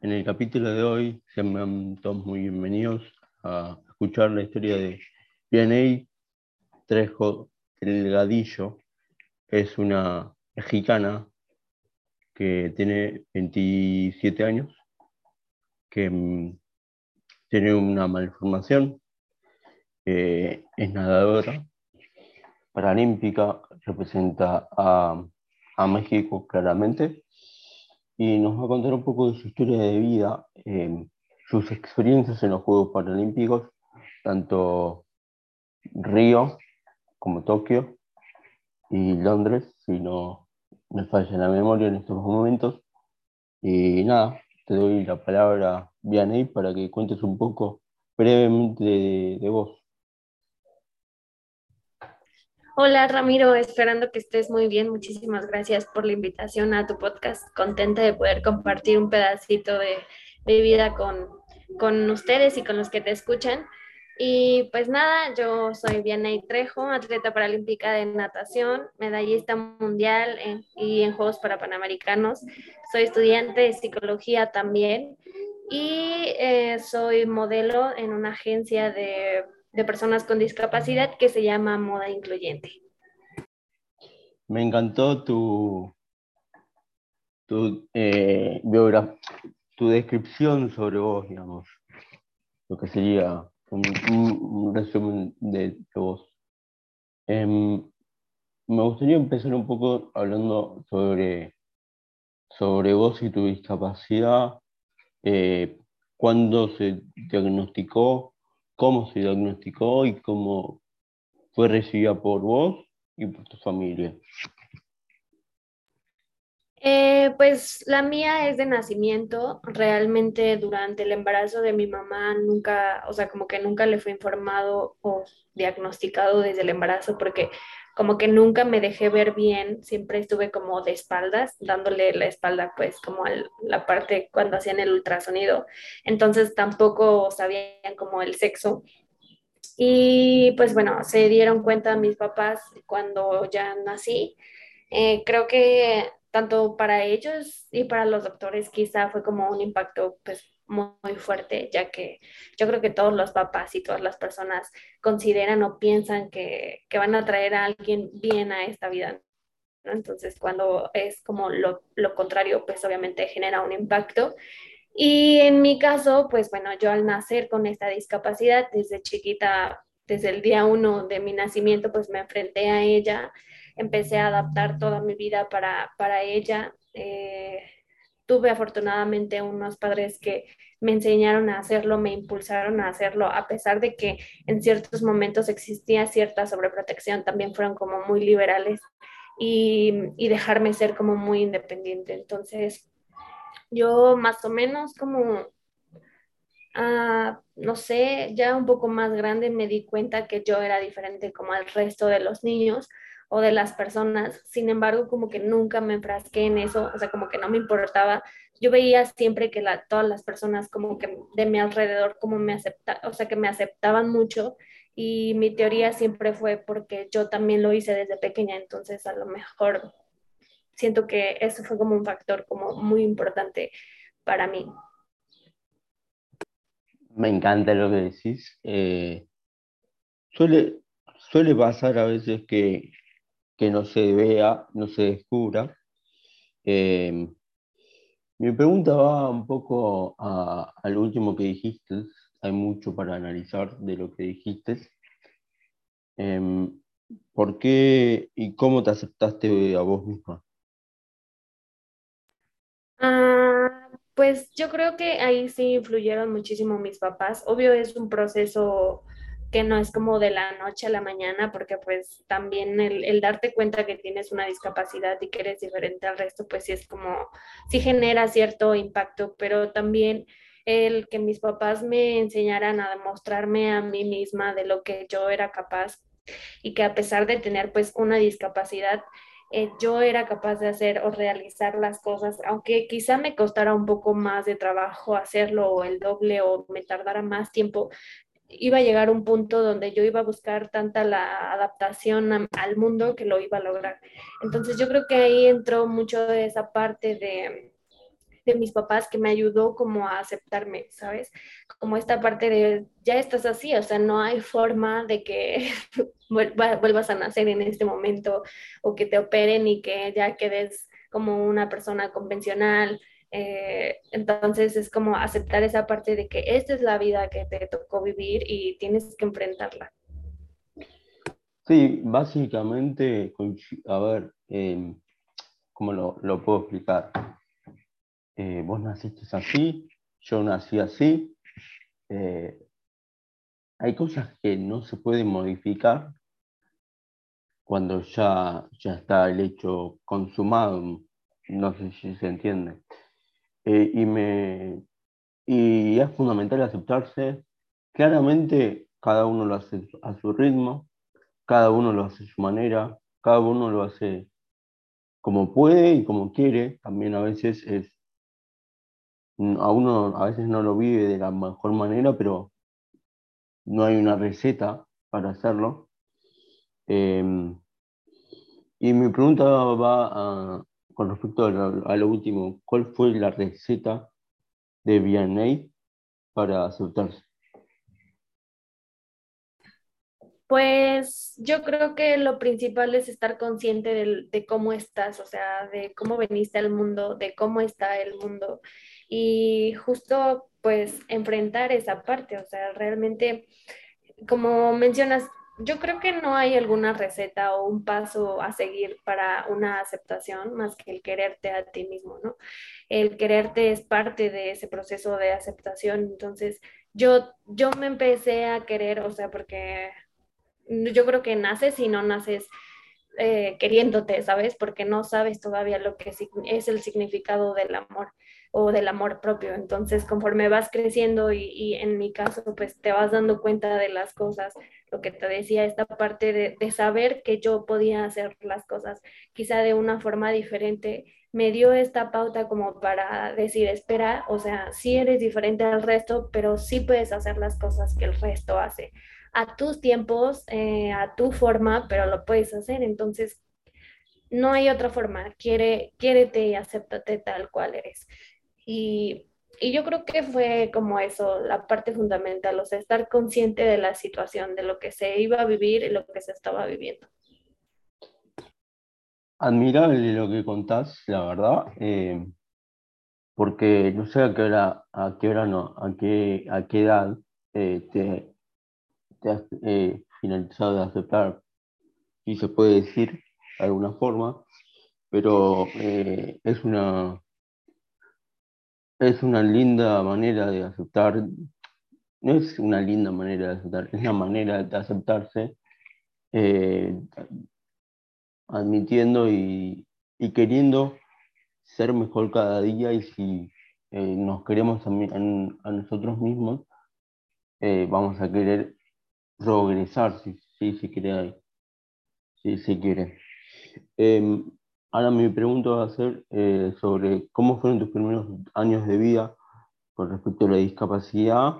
En el capítulo de hoy sean todos muy bienvenidos a escuchar la historia de Vianey Trejo Delgadillo. Es una mexicana que tiene 27 años, que mm, tiene una malformación, es nadadora paralímpica, representa a, a México claramente y nos va a contar un poco de su historia de vida, em, sus experiencias en los Juegos Paralímpicos, tanto Río como Tokio y Londres, si no me falla la memoria en estos momentos. Y nada, te doy la palabra, Vianey, para que cuentes un poco brevemente de vos. Hola Ramiro, esperando que estés muy bien. Muchísimas gracias por la invitación a tu podcast. Contenta de poder compartir un pedacito de, mi vida con, con, ustedes y con los que te escuchan. Y pues nada, yo soy Vianey Trejo, atleta paralímpica de natación, medallista mundial y en Juegos para Panamericanos. Soy estudiante de psicología también y eh, soy modelo en una agencia de de personas con discapacidad que se llama Moda Incluyente. Me encantó tu, tu, eh, tu descripción sobre vos, digamos, lo que sería un, resumen de, vos. Em, me gustaría empezar un poco hablando sobre, sobre vos y tu discapacidad, eh, cuándo se diagnosticó cómo se diagnosticó y cómo fue recibida por vos y por tu familia. Eh, pues la mía es de nacimiento. Realmente durante el embarazo de mi mamá nunca, o sea, como que nunca le fue informado o diagnosticado desde el embarazo porque como que nunca me dejé ver bien, siempre estuve como de espaldas, dándole la espalda pues como a la parte cuando hacían el ultrasonido, entonces tampoco sabían como el sexo. Y pues bueno, se dieron cuenta mis papás cuando ya nací. Eh, creo que tanto para ellos y para los doctores quizá fue como un impacto pues muy, fuerte, ya que yo creo que todos los papás y todas las personas consideran o piensan que, que van a traer a alguien bien a esta vida. Entonces, cuando es como lo, lo contrario, pues obviamente genera un impacto. Y en mi caso, pues bueno, yo al nacer con esta discapacidad, desde chiquita, desde el día uno de mi nacimiento, pues me enfrenté a ella, empecé a adaptar toda mi vida para, para ella. Eh, tuve afortunadamente unos padres que me enseñaron a hacerlo, me impulsaron a hacerlo, a pesar de que en ciertos momentos existía cierta sobreprotección, también fueron como muy liberales y, y dejarme ser como muy independiente. Entonces, yo más o menos como, ah, no sé, ya un poco más grande me di cuenta que yo era diferente como al resto de los niños o de las personas. Sin embargo, como que nunca me enfrasqué en eso, o sea, como que no me importaba. Yo veía siempre que la, todas las personas como que de mi alrededor como me aceptaban, o sea, que me aceptaban mucho y mi teoría siempre fue porque yo también lo hice desde pequeña, entonces a lo mejor siento que eso fue como un factor como muy importante para mí. Me encanta lo que decís. Eh, suele, suele pasar a veces que que no se vea, no se descubra. Eh, mi pregunta va un poco al último que dijiste. Hay mucho para analizar de lo que dijiste. Em, ¿Por qué y cómo te aceptaste a vos misma? Ah, pues yo creo que ahí sí influyeron muchísimo mis papás. Obvio es un proceso que no es como de la noche a la mañana, porque pues también el, darte cuenta que tienes una discapacidad y que eres diferente al resto, pues sí es como, sí genera cierto impacto, pero también el que mis papás me enseñaran a demostrarme a mí misma de lo que yo era capaz y que a pesar de tener pues una discapacidad, eh, yo era capaz de hacer o realizar las cosas, aunque quizá me costara un poco más de trabajo hacerlo o el doble o me tardara más tiempo, iba a llegar un punto donde yo iba a buscar tanta la adaptación al mundo que lo iba a lograr. Entonces yo creo que ahí entró mucho de esa parte de, de mis papás que me ayudó como a aceptarme, ¿sabes? Como esta parte de, ya estás así, o sea, no hay forma de que vuelvas a nacer en este momento o que te operen y que ya quedes como una persona convencional. Eh, entonces es como aceptar esa parte de que esta es la vida que te tocó vivir y tienes que enfrentarla. Sí, básicamente, a ver, eh, ¿cómo lo, puedo explicar? Eh, vos naciste así, yo nací así. Eh, hay cosas que no se pueden modificar cuando ya, ya está el hecho consumado, no sé si se entiende. Y, me, y es fundamental aceptarse. Claramente cada uno lo hace a su ritmo, cada uno lo hace a su manera, cada uno lo hace como puede y como quiere. También a veces es, a uno a veces no lo vive de la mejor manera, pero no hay una receta para hacerlo. Em, y mi pregunta va con respecto a lo, último, ¿cuál fue la receta de Vianney para aceptarse? Pues yo creo que lo principal es estar consciente de, cómo estás, o sea, de cómo veniste al mundo, de cómo está el mundo y justo pues enfrentar esa parte, o sea, realmente, como mencionas, yo creo que no hay alguna receta o un paso a seguir para una aceptación más que el quererte a ti mismo, ¿no? El quererte es parte de ese proceso de aceptación, entonces yo, yo me empecé a querer, o sea, porque yo creo que naces y no naces eh, queriéndote, ¿sabes? Porque no sabes todavía lo que es el significado del amor o del amor propio. Entonces, conforme vas creciendo y, en mi caso, pues te vas dando cuenta de las cosas, lo que te decía, esta parte de, de saber que yo podía hacer las cosas quizá de una forma diferente, me dio esta pauta como para decir, espera, o sea, sí eres diferente al resto, pero sí puedes hacer las cosas que el resto hace a tus tiempos, eh, a tu forma, pero lo puedes hacer. Entonces, no hay otra forma. Quiere, quiérete y acéptate tal cual eres. Y, yo creo que fue como eso, la parte fundamental, o sea, estar consciente de la situación, de lo que se iba a vivir y lo que se estaba viviendo. Admirable lo que contás, la verdad, eh, porque no sé a qué hora, a qué hora no, a qué, a qué edad eh, te, te has eh, finalizado de aceptar, si se puede decir de alguna forma, pero eh, es, una, es una linda manera de aceptar, no es una linda manera de aceptar, es una manera de aceptarse, eh, admitiendo y, queriendo ser mejor cada día y si nos queremos a, a, nosotros mismos, vamos a querer progresar, si, si, si quiere. Quiere. Ahora mi pregunta va a ser eh, sobre cómo fueron tus primeros años de vida con respecto a la discapacidad,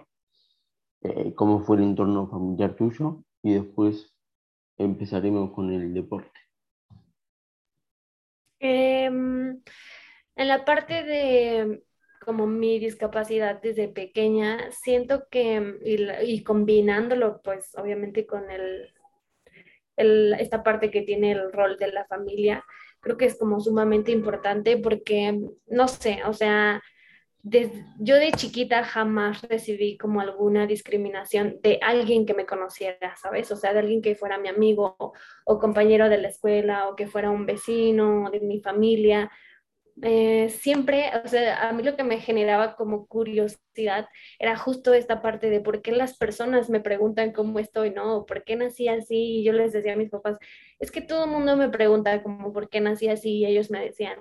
eh, cómo fue el entorno familiar tuyo y después empezaremos con el deporte. Em, en la parte de como mi discapacidad desde pequeña, siento que, y, combinándolo pues obviamente con el, el, esta parte que tiene el rol de la familia, creo que es como sumamente importante porque, no sé, o sea, yo de chiquita jamás recibí como alguna discriminación de alguien que me conociera, ¿sabes? O sea, de alguien que fuera mi amigo o compañero de la escuela o que fuera un vecino de mi familia. Eh, siempre, o sea, a mí lo que me generaba como curiosidad era justo esta parte de por qué las personas me preguntan cómo estoy, ¿no? ¿Por qué nací así? Y yo les decía a mis papás, es que todo el mundo me pregunta como por qué nací así y ellos me decían,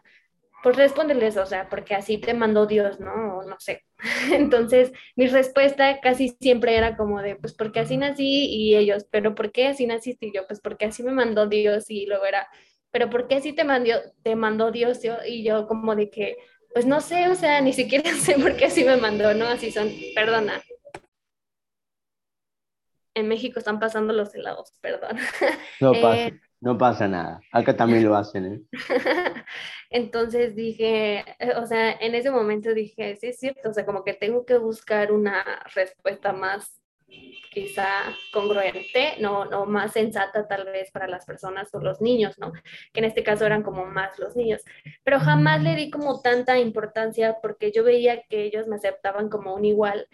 pues respóndeles, o sea, porque así te mandó Dios, ¿no? no sé. Entonces, mi respuesta casi siempre era como de, pues porque así nací y ellos, pero ¿por qué así naciste? Yo, pues porque así me mandó Dios y luego era, pero ¿por qué así te mandó, te mandó Dios? Yo, y yo como de que, pues no sé, o sea, ni siquiera sé por qué así me mandó, ¿no? Así son, perdona. En México están pasando los helados, perdón. No, pasa, No pasa nada, acá también lo hacen. ¿eh? Entonces dije, eh, o sea, en ese momento dije, sí es cierto, o sea, como que tengo que buscar una respuesta más quizá congruente, no, no más sensata tal vez para las personas o los niños, ¿no? Que en este caso eran como más los niños. Pero jamás le di como tanta importancia porque yo veía que ellos me aceptaban como un igual.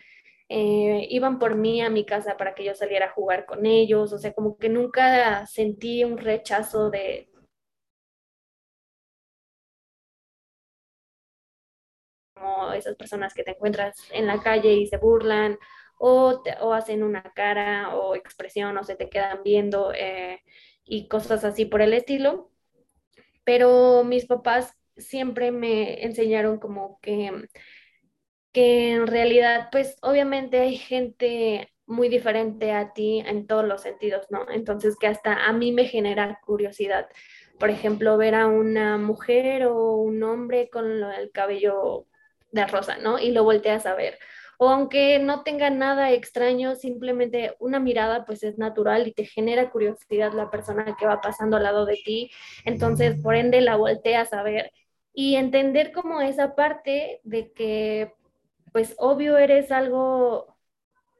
Eh, iban por mí a mi casa para que yo saliera a jugar con ellos, o sea, como que nunca sentí un rechazo de, como esas personas que te encuentras en la calle y se burlan o, o hacen una cara o expresión o se te quedan viendo eh, y cosas así por el estilo. Pero mis papás siempre me enseñaron como que, que en realidad, pues obviamente hay gente muy diferente a ti en todos los sentidos, ¿no? Entonces que hasta a mí me genera curiosidad. Por ejemplo, ver a una mujer o un hombre con el cabello de rosa, ¿no? Y lo volteas a ver. O aunque no tenga nada extraño, simplemente una mirada pues es natural y te genera curiosidad la persona que va pasando al lado de ti. Entonces, por ende, la volteas a ver y entender como esa parte de que pues obvio eres algo,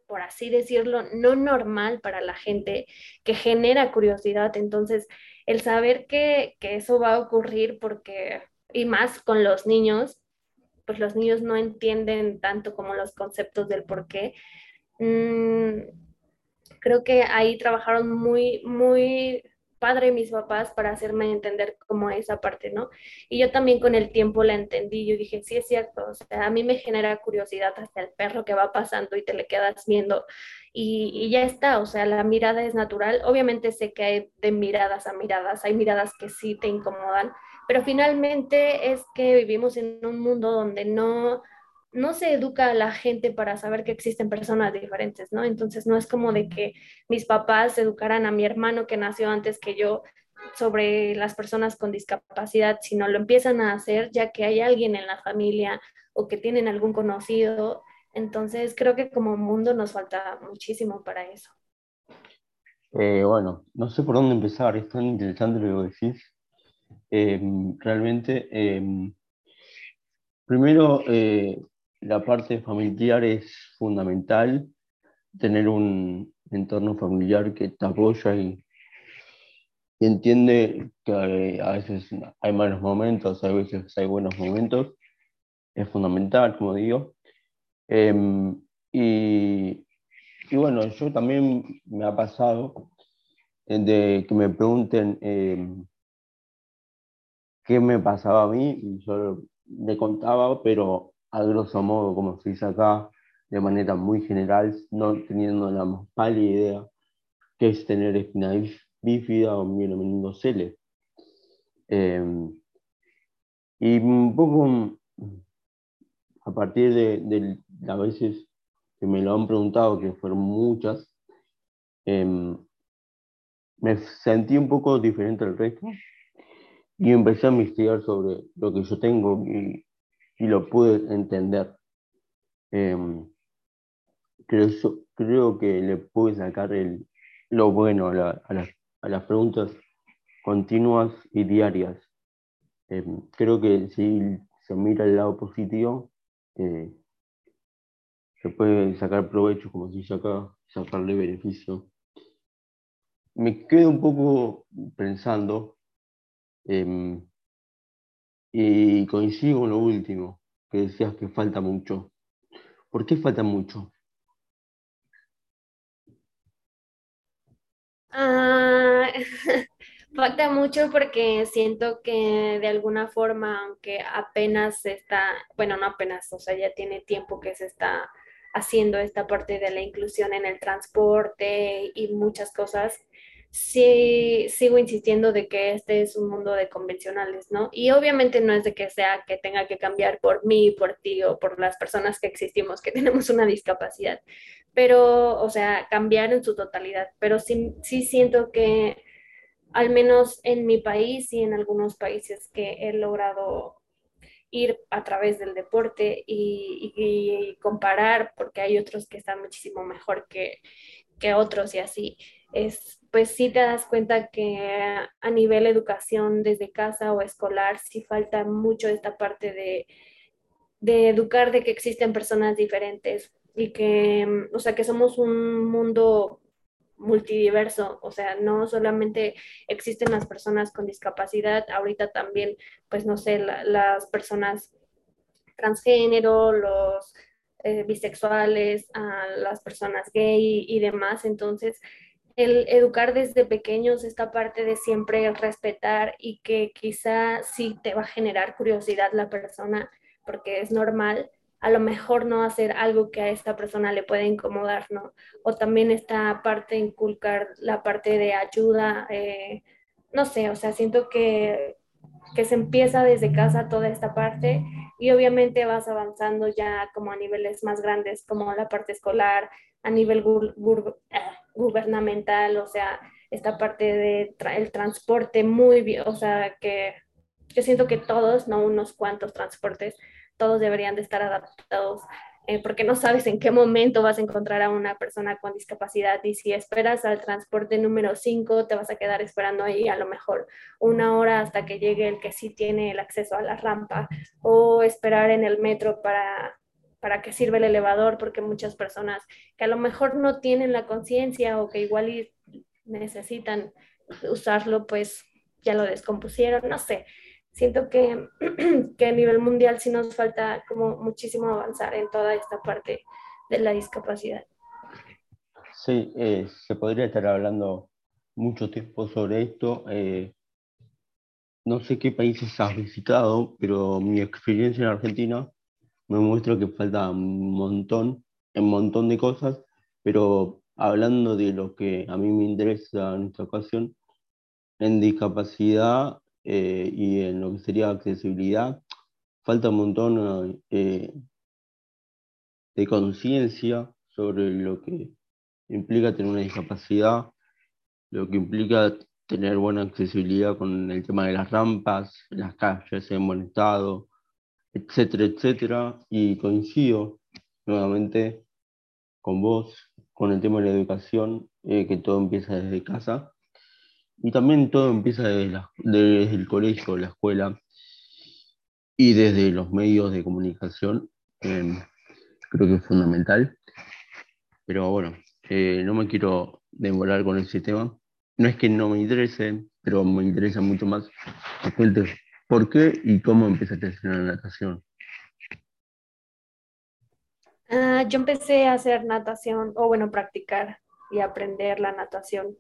por así decirlo, no normal para la gente, que genera curiosidad. Entonces, el saber que, que eso va a ocurrir porque, y más con los niños, pues los niños no entienden tanto como los conceptos del por qué. Mm, creo que ahí trabajaron muy, muy padre mis papás para hacerme entender como esa parte, ¿no? Y yo también con el tiempo la entendí, yo dije, sí es cierto, o sea, a mí me genera curiosidad hasta el perro que va pasando y te le quedas viendo y, y ya está, o sea, la mirada es natural, obviamente sé que hay de miradas a miradas, hay miradas que sí te incomodan, pero finalmente es que vivimos en un mundo donde no, no se educa a la gente para saber que existen personas diferentes, ¿no? Entonces no es como de que mis papás educaran a mi hermano que nació antes que yo sobre las personas con discapacidad, sino lo empiezan a hacer ya que hay alguien en la familia o que tienen algún conocido. Entonces creo que como mundo nos falta muchísimo para eso. Eh, bueno, no sé por dónde empezar, es tan interesante lo que decís. Em, realmente, em, primero, eh, la parte familiar es fundamental, tener un entorno familiar que te apoya y, entiende que a veces hay malos momentos, a veces hay buenos momentos, es fundamental, como digo. Em, y, y, bueno, yo también me ha pasado de que me pregunten qué me pasaba a mí yo le contaba, pero a grosso modo, como se dice acá, de manera muy general, no teniendo la más pálida idea qué es tener espina bífida o mielomeningocele. Eh, em, y un poco a partir de, de, las veces que me lo han preguntado, que fueron muchas, em, me sentí un poco diferente al resto y empecé a investigar sobre lo que yo tengo y, y lo pude entender. Em, creo, creo que le pude sacar el, lo bueno a, la, a, las, a, las, preguntas continuas y diarias. Em, creo que si se mira el lado positivo, eh, se puede sacar provecho, como dice acá, sacarle beneficio. Me quedo un poco pensando Em, y coincido con lo último, que decías que falta mucho. ¿Por qué falta mucho? Ah, falta mucho porque siento que de alguna forma, aunque apenas se está, bueno, no apenas, o sea, ya tiene tiempo que se está haciendo esta parte de la inclusión en el transporte y muchas cosas, sí sigo insistiendo de que este es un mundo de convencionales, ¿no? Y obviamente no es de que sea que tenga que cambiar por mí, por ti o por las personas que existimos, que tenemos una discapacidad, pero, o sea, cambiar en su totalidad, pero sí, sí siento que al menos en mi país y en algunos países que he logrado ir a través del deporte y, y, comparar, porque hay otros que están muchísimo mejor que, que otros y así es, pues sí te das cuenta que a nivel educación desde casa o escolar sí falta mucho esta parte de, de educar de que existen personas diferentes y que, o sea, que somos un mundo multidiverso, o sea, no solamente existen las personas con discapacidad, ahorita también, pues no sé, las personas transgénero, los eh, bisexuales, las personas gay y demás, entonces el educar desde pequeños esta parte de siempre respetar y que quizá sí te va a generar curiosidad la persona, porque es normal, a lo mejor no hacer algo que a esta persona le puede incomodar, ¿no? O también esta parte, inculcar la parte de ayuda, eh, no sé, o sea, siento que, que se empieza desde casa toda esta parte y obviamente vas avanzando ya como a niveles más grandes, como la parte escolar, a nivel ah, gubernamental, o sea, esta parte del el transporte muy bien, o sea, que yo siento que todos, no unos cuantos transportes, todos deberían de estar adaptados, eh, porque no sabes en qué momento vas a encontrar a una persona con discapacidad y si esperas al transporte número 5, te vas a quedar esperando ahí a lo mejor una hora hasta que llegue el que sí tiene el acceso a la rampa o esperar en el metro para para qué sirve el elevador, porque muchas personas que a lo mejor no tienen la conciencia o que igual necesitan usarlo, pues ya lo descompusieron, no sé. Siento que, que a nivel mundial sí nos falta como muchísimo avanzar en toda esta parte de la discapacidad. Sí, eh, se podría estar hablando mucho tiempo sobre esto. Eh, no sé qué países has visitado, pero mi experiencia en Argentina me muestra que falta un montón, un montón de cosas, pero hablando de lo que a mí me interesa en esta ocasión, en discapacidad eh, y en lo que sería accesibilidad, falta un montón eh, de conciencia sobre lo que implica tener una discapacidad, lo que implica tener buena accesibilidad con el tema de las rampas, las calles en buen estado, etcétera, etcétera. Y coincido nuevamente con vos, con el tema de la educación, eh, que todo empieza desde casa. Y también todo empieza desde, el colegio, la escuela y desde los medios de comunicación. Em, creo que es fundamental. Pero bueno, eh, no me quiero demorar con ese tema. No es que no me interese, pero me interesa mucho más ¿Por qué y cómo empezaste a hacer natación? Ah, yo empecé a hacer natación, o bueno, practicar y aprender la natación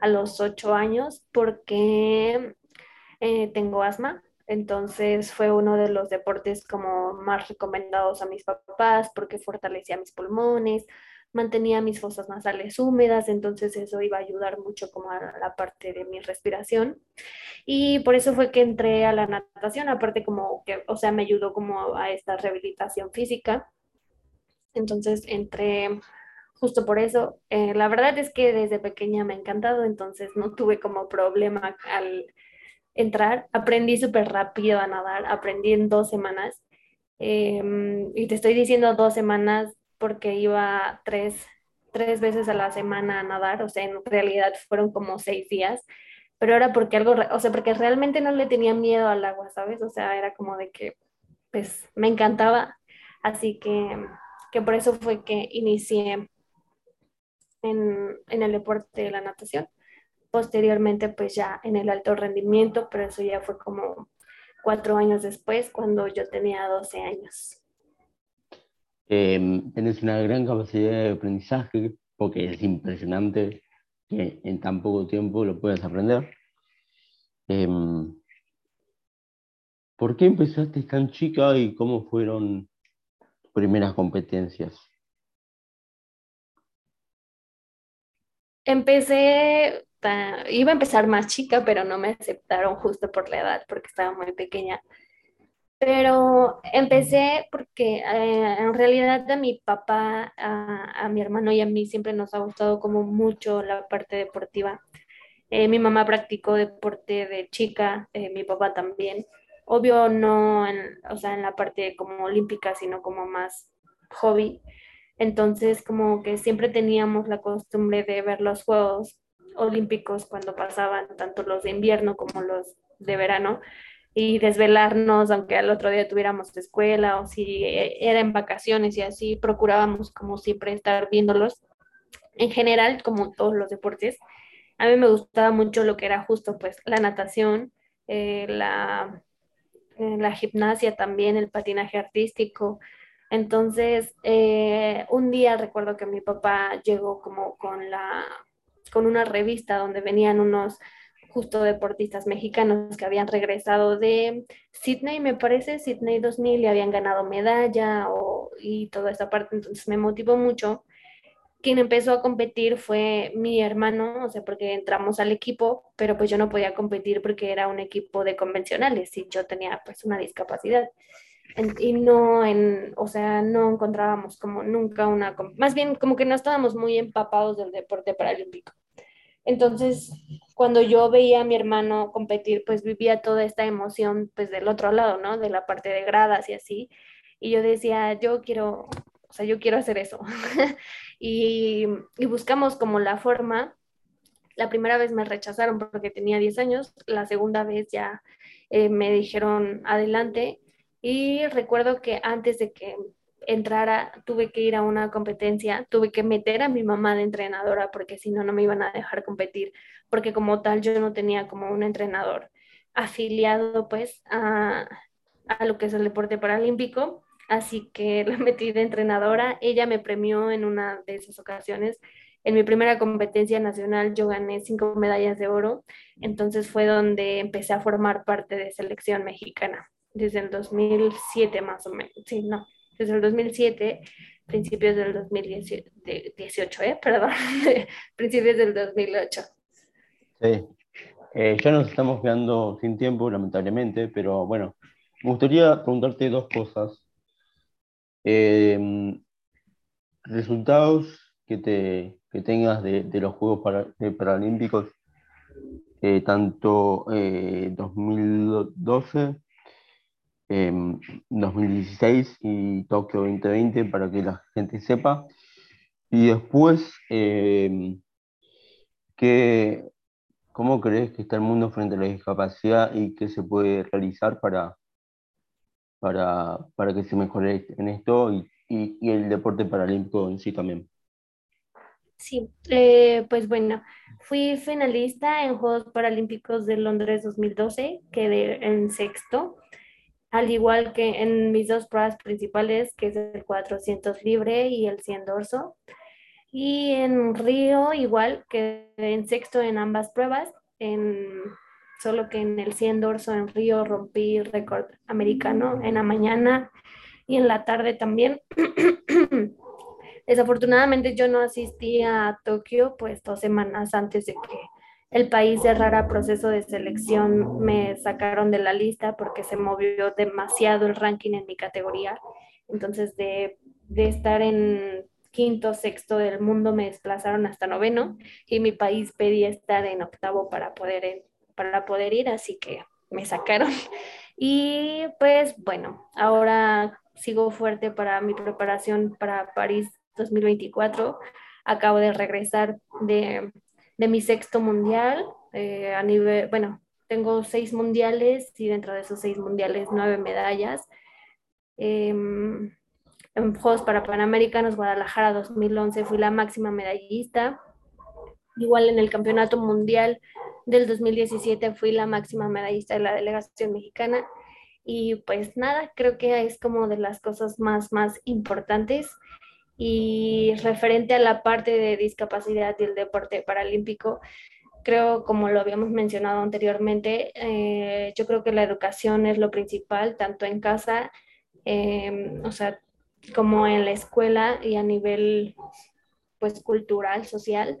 a los ocho años porque eh, tengo asma. Entonces fue uno de los deportes como más recomendados a mis papás porque fortalecía mis pulmones, mantenía mis fosas nasales húmedas, entonces eso iba a ayudar mucho como a la parte de mi respiración. Y por eso fue que entré a la natación, aparte como que, o sea, me ayudó como a esta rehabilitación física. Entonces entré justo por eso. Eh, la verdad es que desde pequeña me ha encantado, entonces no tuve como problema al entrar. Aprendí súper rápido a nadar, aprendí en dos semanas. Em, y te estoy diciendo dos semanas porque iba tres, tres veces a la semana a nadar, o sea, en realidad fueron como seis días, pero era porque algo, o sea, porque realmente no le tenía miedo al agua, ¿sabes? O sea, era como de que, pues, me encantaba, así que, que por eso fue que inicié en, en el deporte de la natación. Posteriormente, pues ya en el alto rendimiento, pero eso ya fue como cuatro años después, cuando yo tenía 12 años. Eh, tienes una gran capacidad de aprendizaje, porque es impresionante que en tan poco tiempo lo puedas aprender. Em, ¿Por qué empezaste tan chica y cómo fueron tus primeras competencias? Empecé, iba a empezar más chica, pero no me aceptaron justo por la edad, porque estaba muy pequeña. Pero empecé porque eh, en realidad a mi papá, a, mi hermano y a mí siempre nos ha gustado como mucho la parte deportiva. Eh, mi mamá practicó deporte de chica, eh, mi papá también. Obvio no en, o sea, en la parte como olímpica, sino como más hobby. Entonces como que siempre teníamos la costumbre de ver los juegos olímpicos cuando pasaban tanto los de invierno como los de verano y desvelarnos, aunque al otro día tuviéramos escuela o si era en vacaciones y así, procurábamos como siempre estar viéndolos. En general, como todos los deportes, a mí me gustaba mucho lo que era justo pues la natación, eh, la, eh, la gimnasia también, el patinaje artístico. Entonces, eh, un día recuerdo que mi papá llegó como con la con una revista donde venían unos justo deportistas mexicanos que habían regresado de Sydney, me parece, Sydney 2000 y habían ganado medalla o, y toda esa parte, entonces me motivó mucho. Quien empezó a competir fue mi hermano, o sea, porque entramos al equipo, pero pues yo no podía competir porque era un equipo de convencionales y yo tenía pues una discapacidad. y no en, o sea, no encontrábamos como nunca una, más bien como que no estábamos muy empapados del deporte paralímpico. Entonces, cuando yo veía a mi hermano competir, pues vivía toda esta emoción, pues del otro lado, ¿no? De la parte de gradas y así. Y yo decía, yo quiero, o sea, yo quiero hacer eso. y, buscamos como la forma. La primera vez me rechazaron porque tenía 10 años, la segunda vez ya eh, me dijeron adelante. Y recuerdo que antes de que entrara, tuve que ir a una competencia, tuve que meter a mi mamá de entrenadora porque si no, no me iban a dejar competir, porque como tal yo no tenía como un entrenador afiliado pues a, a lo que es el deporte paralímpico, así que la metí de entrenadora, ella me premió en una de esas ocasiones. En mi primera competencia nacional yo gané cinco medallas de oro, entonces fue donde empecé a formar parte de selección mexicana, desde el 2007 más o menos, sí, no, desde el 2007, principios del 2018, ¿eh? perdón, principios del 2008. Sí, eh, ya nos estamos quedando sin tiempo, lamentablemente, pero bueno, me gustaría preguntarte dos cosas. Eh, resultados que, te, que tengas de, de los Juegos para, Paralímpicos, eh, tanto 2012 2016 y Tokio 2020 para que la gente sepa. Y después, eh, ¿cómo crees que está el mundo frente a la discapacidad y qué se puede realizar para, para, para que se mejore en esto y, y, el deporte paralímpico en sí también? Sí, eh, pues bueno, fui finalista en Juegos Paralímpicos de Londres 2012, quedé en sexto al igual que en mis dos pruebas principales, que es el 400 libre y el 100 dorso. Y en Río, igual que en sexto en ambas pruebas, en, solo que en el 100 dorso en Río rompí récord americano en la mañana y en la tarde también. Desafortunadamente yo no asistí a Tokio pues dos semanas antes de que el país cerrara proceso de selección, me sacaron de la lista porque se movió demasiado el ranking en mi categoría. Entonces, de, estar en quinto, sexto del mundo, me desplazaron hasta noveno y mi país pedía estar en octavo para poder, para poder ir, así que me sacaron. Y pues bueno, ahora sigo fuerte para mi preparación para París 2024. Acabo de regresar de de mi sexto mundial. Eh, a nivel, bueno, tengo seis mundiales y dentro de esos seis mundiales nueve medallas. Em, en Juegos para Panamericanos Guadalajara 2011 fui la máxima medallista. Igual en el Campeonato Mundial del 2017 fui la máxima medallista de la delegación mexicana. Y pues nada, creo que es como de las cosas más, más importantes y referente a la parte de discapacidad y el deporte paralímpico, creo, como lo habíamos mencionado anteriormente, eh, yo creo que la educación es lo principal, tanto en casa, em, o sea, como en la escuela y a nivel pues cultural, social,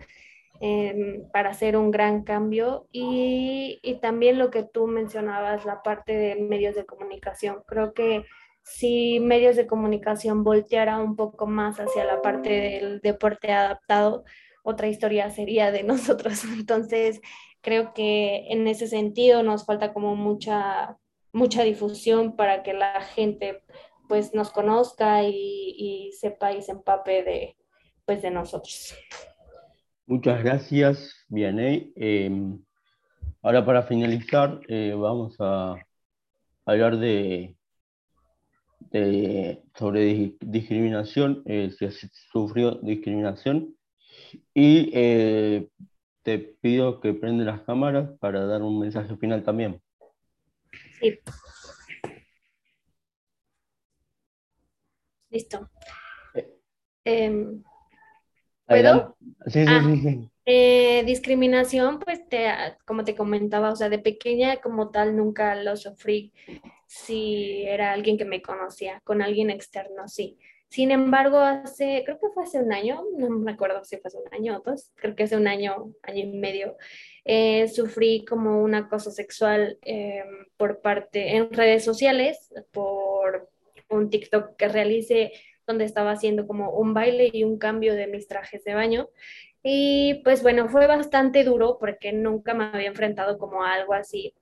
em, para hacer un gran cambio y, y también lo que tú mencionabas, la parte de medios de comunicación. Creo que si medios de comunicación volteara un poco más hacia la parte del deporte adaptado, otra historia sería de nosotros. Entonces, creo que en ese sentido nos falta como mucha, mucha difusión para que la gente pues nos conozca y, sepa y se empape de, pues, de nosotros. Muchas gracias, Vianey. Em, ahora para finalizar, eh, vamos a hablar de, sobre discriminación, eh, si has sufrido discriminación. Y eh, te pido que prende las cámaras para dar un mensaje final también. Sí. Listo. Em, ¿Puedo? Sí, sí, sí, sí. Eh, discriminación, pues te, como te comentaba, o sea, de pequeña como tal nunca lo sufrí si era alguien que me conocía, con alguien externo, sí. Sin embargo, hace, creo que fue hace un año, no me acuerdo si fue hace un año o dos, creo que hace un año, año y medio, eh, sufrí como un acoso sexual eh, por parte en redes sociales, por un TikTok que realicé donde estaba haciendo como un baile y un cambio de mis trajes de baño. Y pues bueno, fue bastante duro porque nunca me había enfrentado como a algo así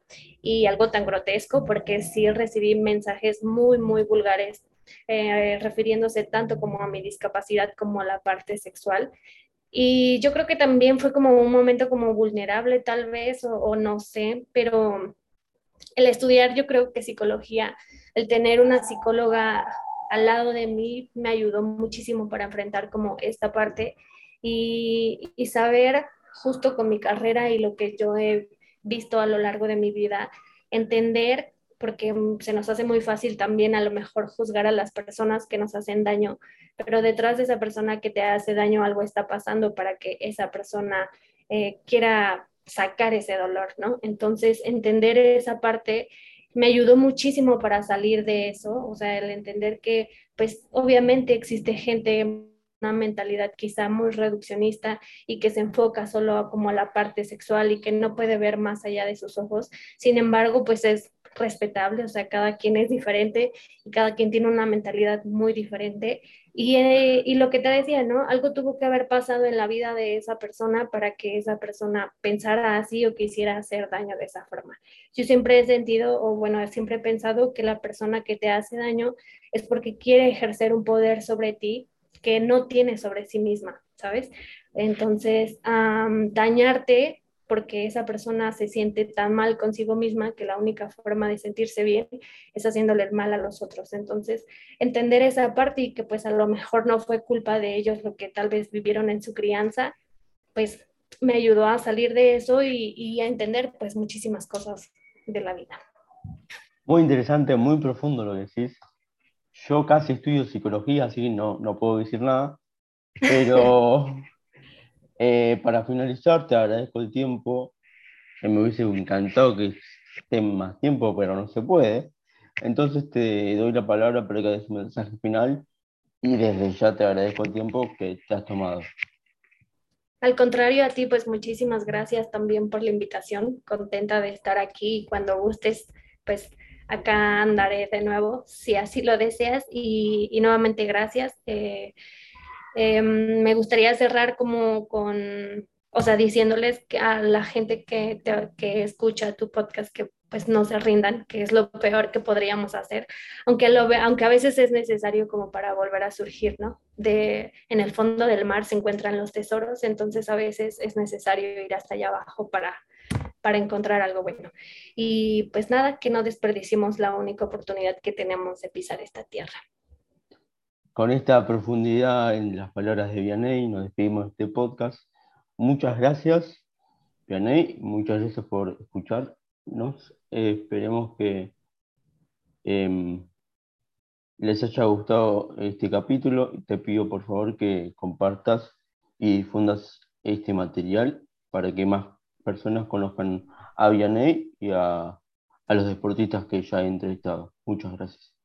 y algo tan grotesco porque sí recibí mensajes muy, muy vulgares eh, refiriéndose tanto como a mi discapacidad como a la parte sexual. Y yo creo que también fue como un momento como vulnerable tal vez o, o no sé, pero el estudiar yo creo que psicología, el tener una psicóloga al lado de mí me ayudó muchísimo para enfrentar como esta parte y, saber justo con mi carrera y lo que yo he visto a lo largo de mi vida, entender porque se nos hace muy fácil también a lo mejor juzgar a las personas que nos hacen daño, pero detrás de esa persona que te hace daño algo está pasando para que esa persona eh, quiera sacar ese dolor, ¿no? Entonces, entender esa parte me ayudó muchísimo para salir de eso, o sea, el entender que pues obviamente existe gente una mentalidad quizá muy reduccionista y que se enfoca solo como a la parte sexual y que no puede ver más allá de sus ojos. Sin embargo, pues es respetable, o sea, cada quien es diferente y cada quien tiene una mentalidad muy diferente. Y, eh, y, lo que te decía, ¿no? Algo tuvo que haber pasado en la vida de esa persona para que esa persona pensara así o quisiera hacer daño de esa forma. Yo siempre he sentido, o bueno, siempre he pensado que la persona que te hace daño es porque quiere ejercer un poder sobre ti que no tiene sobre sí misma, ¿sabes? Entonces, dañarte porque esa persona se siente tan mal consigo misma que la única forma de sentirse bien es haciéndole mal a los otros. Entonces, entender esa parte y que pues a lo mejor no fue culpa de ellos lo que tal vez vivieron en su crianza, pues me ayudó a salir de eso y, a entender pues muchísimas cosas de la vida. Muy interesante, muy profundo lo decís. Yo casi estudio psicología, así que no, no puedo decir nada, pero Eh, para finalizar, te agradezco el tiempo. me hubiese encantado que esté más tiempo, pero no se puede. Entonces te doy la palabra para que des un mensaje final y desde ya te agradezco el tiempo que te has tomado. Al contrario a ti, pues muchísimas gracias también por la invitación. Contenta de estar aquí cuando gustes, pues acá andaré de nuevo, si así lo deseas. Y, nuevamente gracias. Eh, Em, me gustaría cerrar como con, o sea, diciéndoles que a la gente que, que escucha tu podcast que pues no se rindan, que es lo peor que podríamos hacer, aunque, lo, aunque a veces es necesario como para volver a surgir, ¿no? De, en el fondo del mar se encuentran los tesoros, entonces a veces es necesario ir hasta allá abajo para, para encontrar algo bueno. Y pues nada, que no desperdicimos la única oportunidad que tenemos de pisar esta tierra. Con esta profundidad en las palabras de Vianney nos despedimos de este podcast. Muchas gracias, Vianney, muchas gracias por escucharnos. Eh, esperemos que em, les haya gustado este capítulo. Te pido por favor que compartas y difundas este material para que más personas conozcan a Vianney y a, a los deportistas que ya he entrevistado. Muchas gracias.